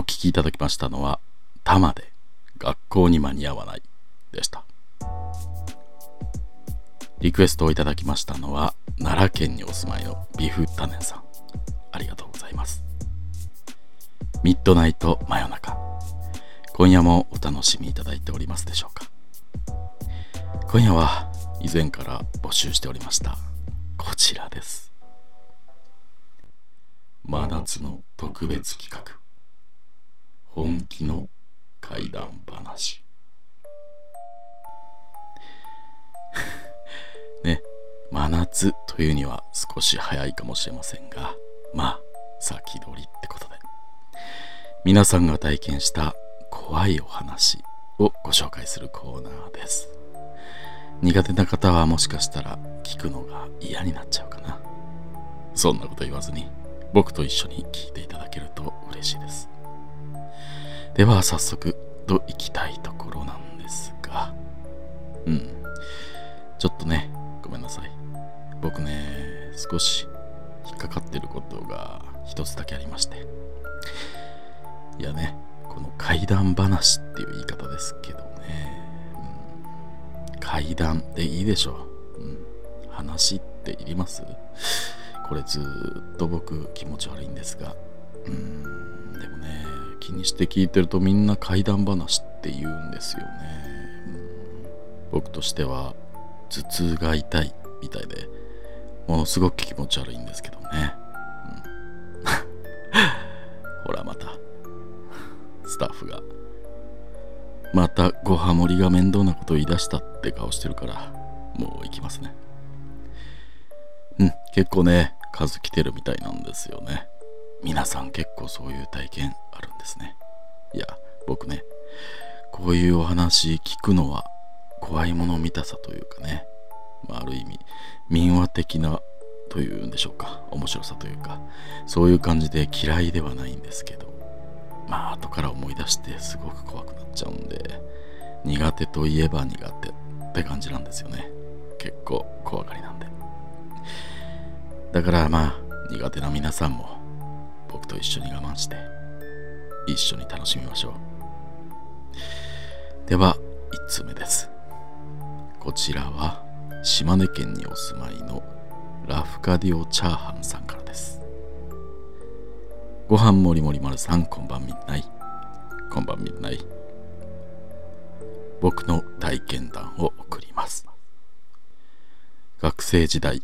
お聞きいただきましたのは「玉で学校に間に合わない」でした。リクエストをいただきましたのは奈良県にお住まいのビフタネンさん。ありがとうございます。ミッドナイト真夜中。今夜もお楽しみいただいておりますでしょうか。今夜は以前から募集しておりましたこちらです。真夏の特別企画。本気の怪談話。ね真夏というには少し早いかもしれませんがまあ先取りってことで。皆さんが体験した怖いお話をご紹介するコーナーです。苦手な方はもしかしたら聞くのが嫌になっちゃうかな。そんなこと言わずに僕と一緒に聞いていただけると嬉しいです。では早速と行きたいところなんですが。うん。ちょっとねごめんなさい。僕ね少し引っかかってることが一つだけありまして。いやねこの怪談話っていう言い方ですけどね、うん、怪談でいいでしょう、うん、話っていります？これずっと僕気持ち悪いんですが。うん。でもね気にして聞いてるとみんな怪談話って言うんですよね、僕としては頭痛が痛いみたいでものすごく気持ち悪いんですけどね、うん、ほらまたスタッフが。またごハモリが面倒なこと言い出したって顔してるからもう行きますね。うん。結構ね数来てるみたいなんですよね。皆さん結構そういう体験あるんですね。いや僕ねこういうお話聞くのは怖いもの見たさというかね、まあ、ある意味民話的なというんでしょうか面白さというかそういう感じで嫌いではないんですけどまあ後から思い出してすごく怖くなっちゃうんで苦手といえば苦手って感じなんですよね。結構怖がりなんで。だからまあ苦手な皆さんもと一緒に我慢して一緒に楽しみましょう。では1つ目です。こちらは島根県にお住まいのラフカディオチャーハンさんからです。ご飯もりもり丸さんこんばんみんない。こんばんみんない。僕の体験談を送ります。学生時代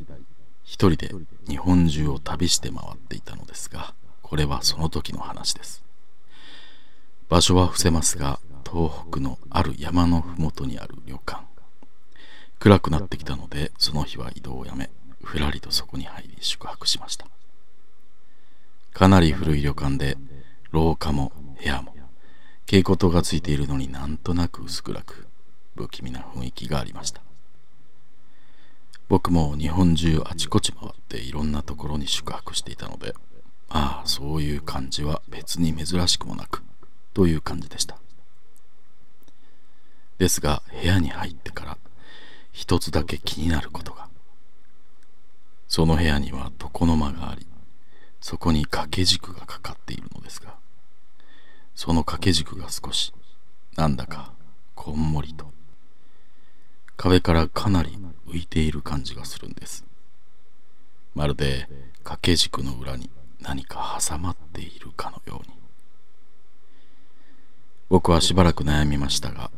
一人で日本中を旅して回っていたのですがこれはその時の話です。場所は伏せますが東北のある山の麓にある旅館。暗くなってきたのでその日は移動をやめふらりとそこに入り宿泊しました。かなり古い旅館で廊下も部屋も蛍光灯がついているのになんとなく薄暗く不気味な雰囲気がありました。僕も日本中あちこち回っていろんなところに宿泊していたのでああそういう感じは別に珍しくもなくという感じでした。ですが部屋に入ってから一つだけ気になることが。その部屋には床の間がありそこに掛け軸がかかっているのですがその掛け軸が少しなんだかこんもりと。壁からかなり浮いている感じがするんです。まるで掛け軸の裏に何か挟まっているかのように。僕はしばらく悩みましたが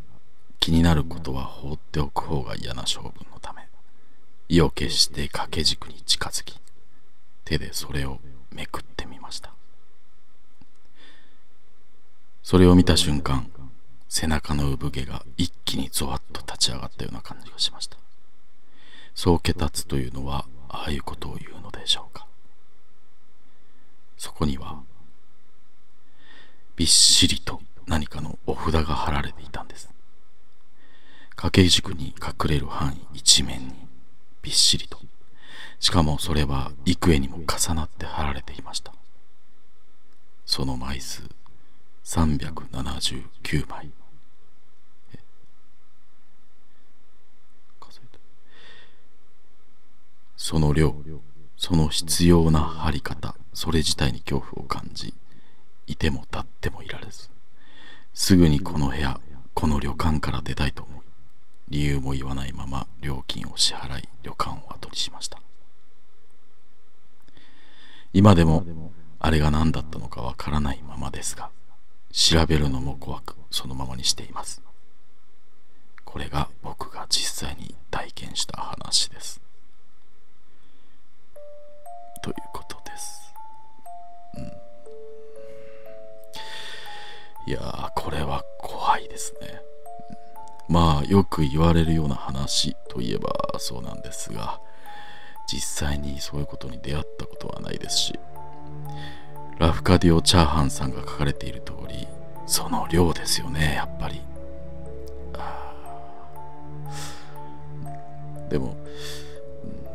気になることは放っておく方が嫌な性分のため意を決して掛け軸に近づき手でそれをめくってみました。それを見た瞬間背中の産毛が一気にゾワッと立ち上がったような感じがしました。そうけ立つというのはああいうことを言うのでしょうか。そこにはびっしりと何かのお札が貼られていたんです。掛け軸に隠れる範囲一面にびっしりと。しかもそれは幾重にも重なって貼られていました。その枚数379枚。その量その必要な貼り方それ自体に恐怖を感じいても立ってもいられずすぐにこの部屋この旅館から出たいと思い理由も言わないまま料金を支払い旅館を後にしました。今でもあれが何だったのかわからないままですが調べるのも怖くそのままにしています。これが僕が実際に体験した話です。ということです。いやーこれは怖いですね。まあよく言われるような話といえばそうなんですが実際にそういうことに出会ったことはないですしラフカディオ・チャーハンさんが書かれている通りその量ですよねやっぱり。でも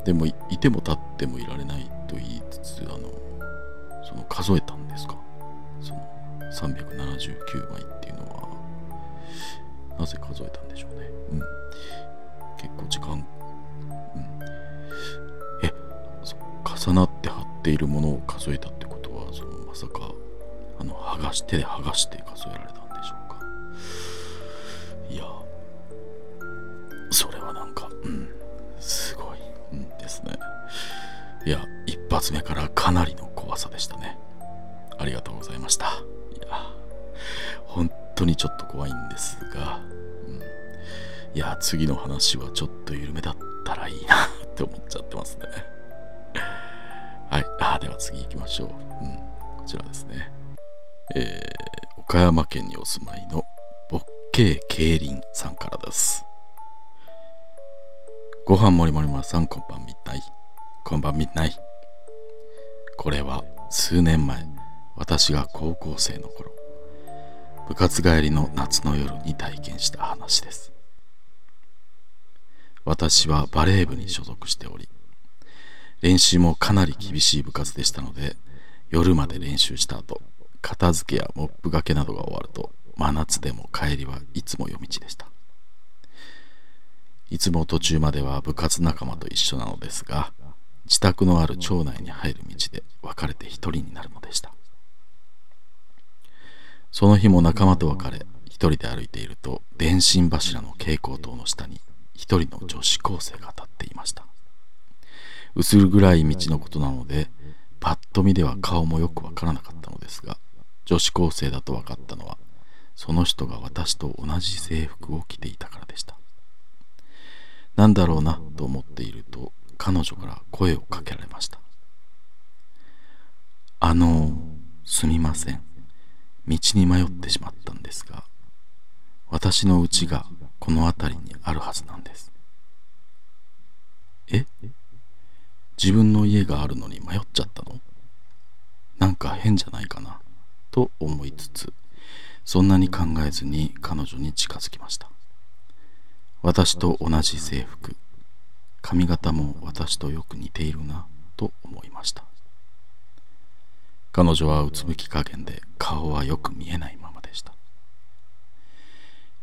でもいても立ってもいられないつあのその数えたんですか？その379枚っていうのはなぜ数えたんでしょうね？うん。結構時間うん。え重なって貼っているものを数えたってことはそのまさかあの剥がし手で剥がして数えられた発目からかなりの怖さでしたね。ありがとうございました。いや本当にちょっと怖いんですが、うん、いや次の話はちょっと緩めだったらいいなって思っちゃってますね。はい。あでは次行きましょう、うん、こちらですね。えー、岡山県にお住まいのボッケー競輪さんからです。ご飯もりもりまさんこんばんみたい。こんばんみない。これは数年前私が高校生の頃部活帰りの夏の夜に体験した話です。私はバレー部に所属しており練習もかなり厳しい部活でしたので夜まで練習した後片付けやモップがけなどが終わると真夏でも帰りはいつも夜道でした。いつも途中までは部活仲間と一緒なのですが自宅のある町内に入る道で別れて一人になるのでした。その日も仲間と別れ一人で歩いていると電信柱の蛍光灯の下に一人の女子高生が立っていました。薄暗い道のことなのでパッと見では顔もよくわからなかったのですが女子高生だと分かったのはその人が私と同じ制服を着ていたからでした。何だろうなと思っていると彼女から声をかけられました。あのすみません。道に迷ってしまったんですが私の家がこの辺りにあるはずなんです。え？自分の家があるのに迷っちゃったの？なんか変じゃないかな？と思いつつそんなに考えずに彼女に近づきました。私と同じ制服。髪型も私とよく似ているなと思いました。彼女はうつむき加減で顔はよく見えないままでした。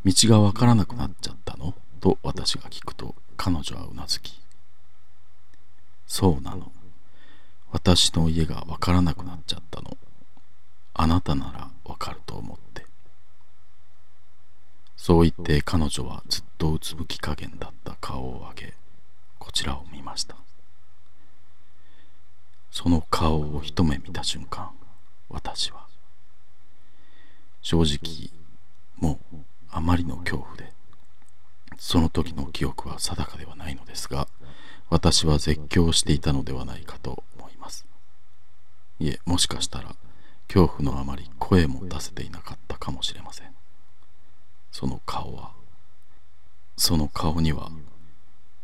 道がわからなくなっちゃったの？と私が聞くと彼女はうなずきそうなの。私の家がわからなくなっちゃったの。あなたならわかると思って。そう言って彼女はずっとうつむき加減だった顔を上げこちらを見ました。その顔を一目見た瞬間私は正直もうあまりの恐怖でその時の記憶は定かではないのですが私は絶叫していたのではないかと思います。いえもしかしたら恐怖のあまり声も出せていなかったかもしれません。その顔はその顔には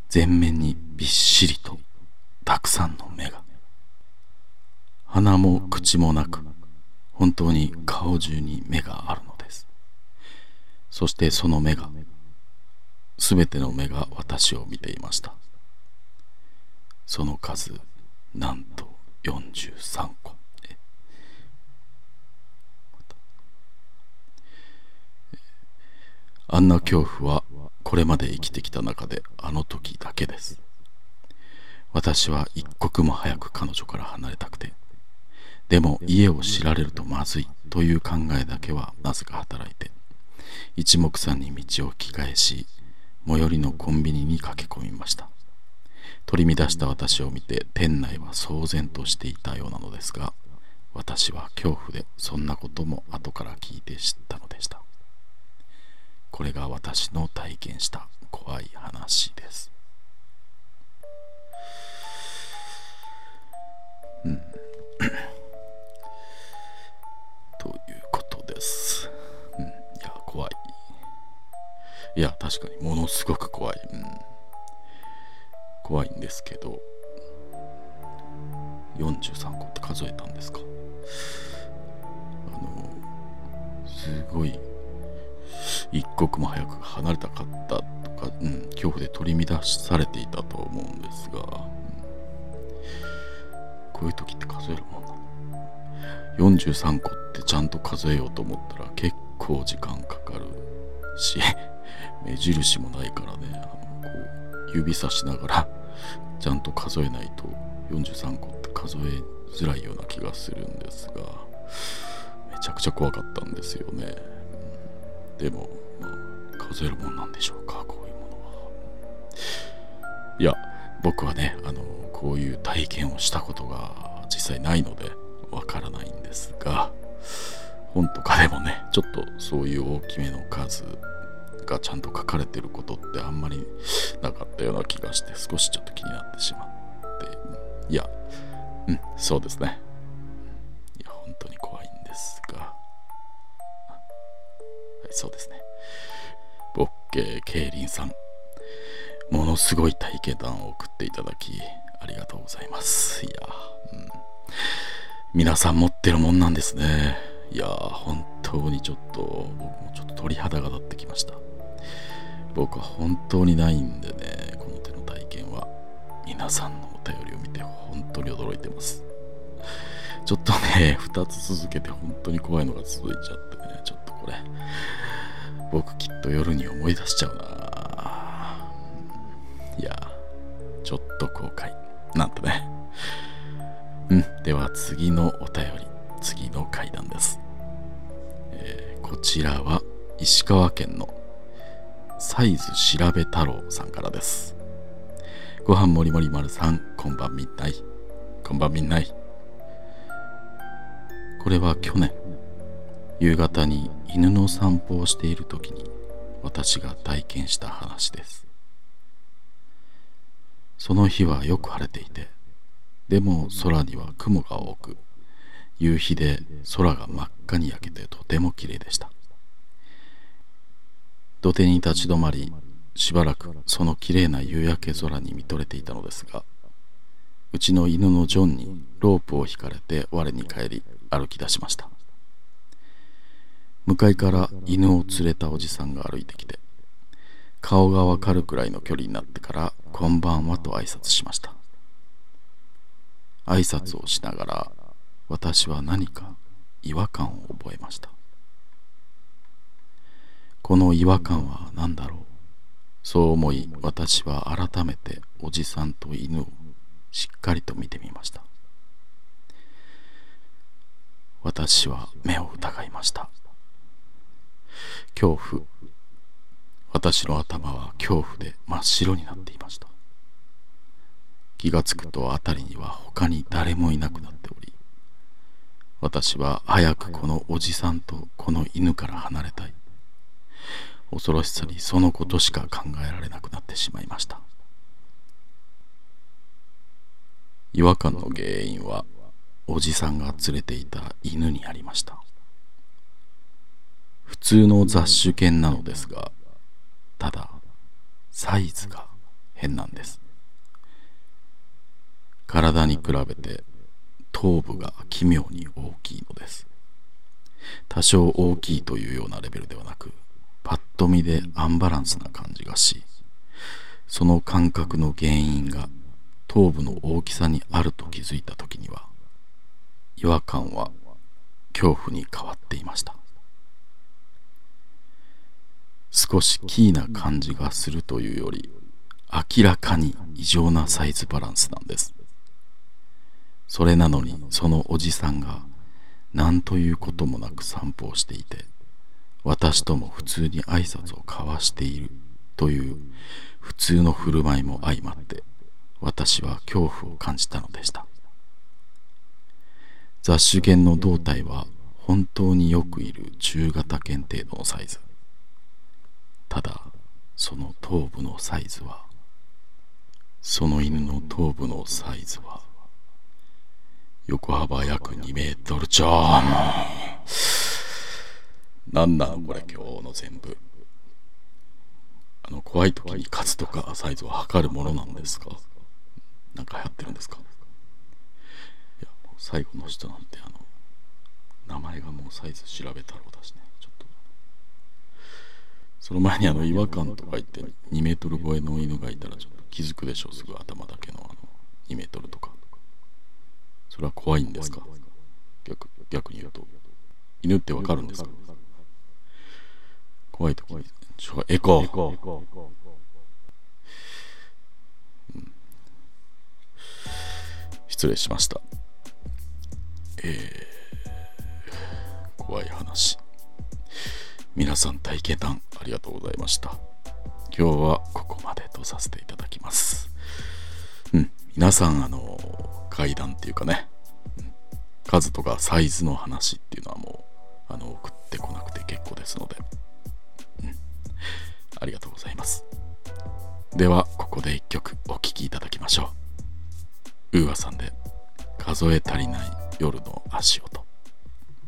全面にびっしりとたくさんの目が。鼻も口もなく本当に顔中に目があるのです。そしてその目がすべての目が私を見ていました。その数なんと43個。あんな恐怖はこれまで生きてきた中であの時だけです。私は一刻も早く彼女から離れたくてでも家を知られるとまずいという考えだけはなぜか働いて一目散に道を引き返し最寄りのコンビニに駆け込みました。取り乱した私を見て店内は騒然としていたようなのですが私は恐怖でそんなことも後から聞いて知ったのでした。これが私の体験した怖い話ですうん ということです。うん、いや、怖い。いや、確かにものすごく怖い。うん、怖いんですけど、43個って数えたんですか？あの、すごい、一刻も早く離れたかったとか、うん、恐怖で取り乱されていたと思うんですが、うん、こういう時って数えるもんな43個ってちゃんと数えようと思ったら結構時間かかるし 目印もないからね。あのこう指さしながらちゃんと数えないと43個って数えづらいような気がするんですがめちゃくちゃ怖かったんですよね。でも、まあ、数えるもんなんでしょうかこういうものは。いや僕はねあのこういう体験をしたことが実際ないのでわからないんですが本とかでもねちょっとそういう大きめの数がちゃんと書かれてることってあんまりなかったような気がして少しちょっと気になってしまって。いやうんそうですね。いや本当にそうですね。ボッケーケイリンさん。ものすごい体験談を送っていただきありがとうございます。いやうん。皆さん持ってるもんなんですね。いや本当にちょっと僕もちょっと鳥肌が立ってきました。僕は本当にないんでねこの手の体験は。皆さんのお便りを見て本当に驚いてます。ちょっとね2つ続けて本当に怖いのが続いちゃってねちょっとこれ。僕きっと夜に思い出しちゃうな。いやちょっと後悔。なんてね。うんでは次のお便り次の階段です、えー、こちらは石川県のサイズ調べ太郎さんからです。ご飯もりもり丸さんこんばんみんない。こんばんみんない。これは去年夕方に犬の散歩をしている時に私が体験した話です。その日はよく晴れていてでも空には雲が多く夕日で空が真っ赤に焼けてとても綺麗でした。土手に立ち止まりしばらくその綺麗な夕焼け空に見とれていたのですがうちの犬のジョンにロープを引かれて我に帰り歩き出しました。向かいから犬を連れたおじさんが歩いてきて顔がわかるくらいの距離になってから「こんばんは」と挨拶しました。挨拶をしながら私は何か違和感を覚えました。この違和感は何だろう？そう思い私は改めておじさんと犬をしっかりと見てみました。私は目を疑いました。恐怖。私の頭は恐怖で真っ白になっていました。気がつくと辺りには他に誰もいなくなっており私は早くこのおじさんとこの犬から離れたい。恐ろしさにそのことしか考えられなくなってしまいました。違和感の原因はおじさんが連れていた犬にありました。普通の雑種犬なのですがただサイズが変なんです。体に比べて頭部が奇妙に大きいのです。多少大きいというようなレベルではなくパッと見でアンバランスな感じがしその感覚の原因が頭部の大きさにあると気づいた時には違和感は恐怖に変わっていました。少しキーな感じがするというより明らかに異常なサイズバランスなんです。それなのにそのおじさんが何ということもなく散歩をしていて私とも普通に挨拶を交わしているという普通の振る舞いも相まって私は恐怖を感じたのでした。雑種犬の胴体は本当によくいる中型犬程度のサイズ。ただその頭部のサイズはその犬の頭部のサイズは横幅約2メートル超も。うなんなのこれ今日の全部。あの怖い時に数とかサイズを測るものなんですか？なんか流行ってるんですか？いやもう最後の人なんてあの名前がもうサイズ調べたろうだしね。その前にあの違和感とか言って2メートル超えの犬がいたらちょっと気づくでしょう。すぐ頭だけのあの2メートルとか。それは怖いんですか？逆逆に言うと。犬ってわかるんですか？怖い時。にエコー、うん、失礼しました。えー、怖い話。皆さん体験談。ありがとうございました。今日はここまでとさせていただきます。うん皆さんあの階段っていうかね、数とかサイズの話っていうのはもうあの送ってこなくて結構ですので、うん、ありがとうございます。ではここで一曲お聴きいただきましょう。ウーアさんで数え足りない夜の足音。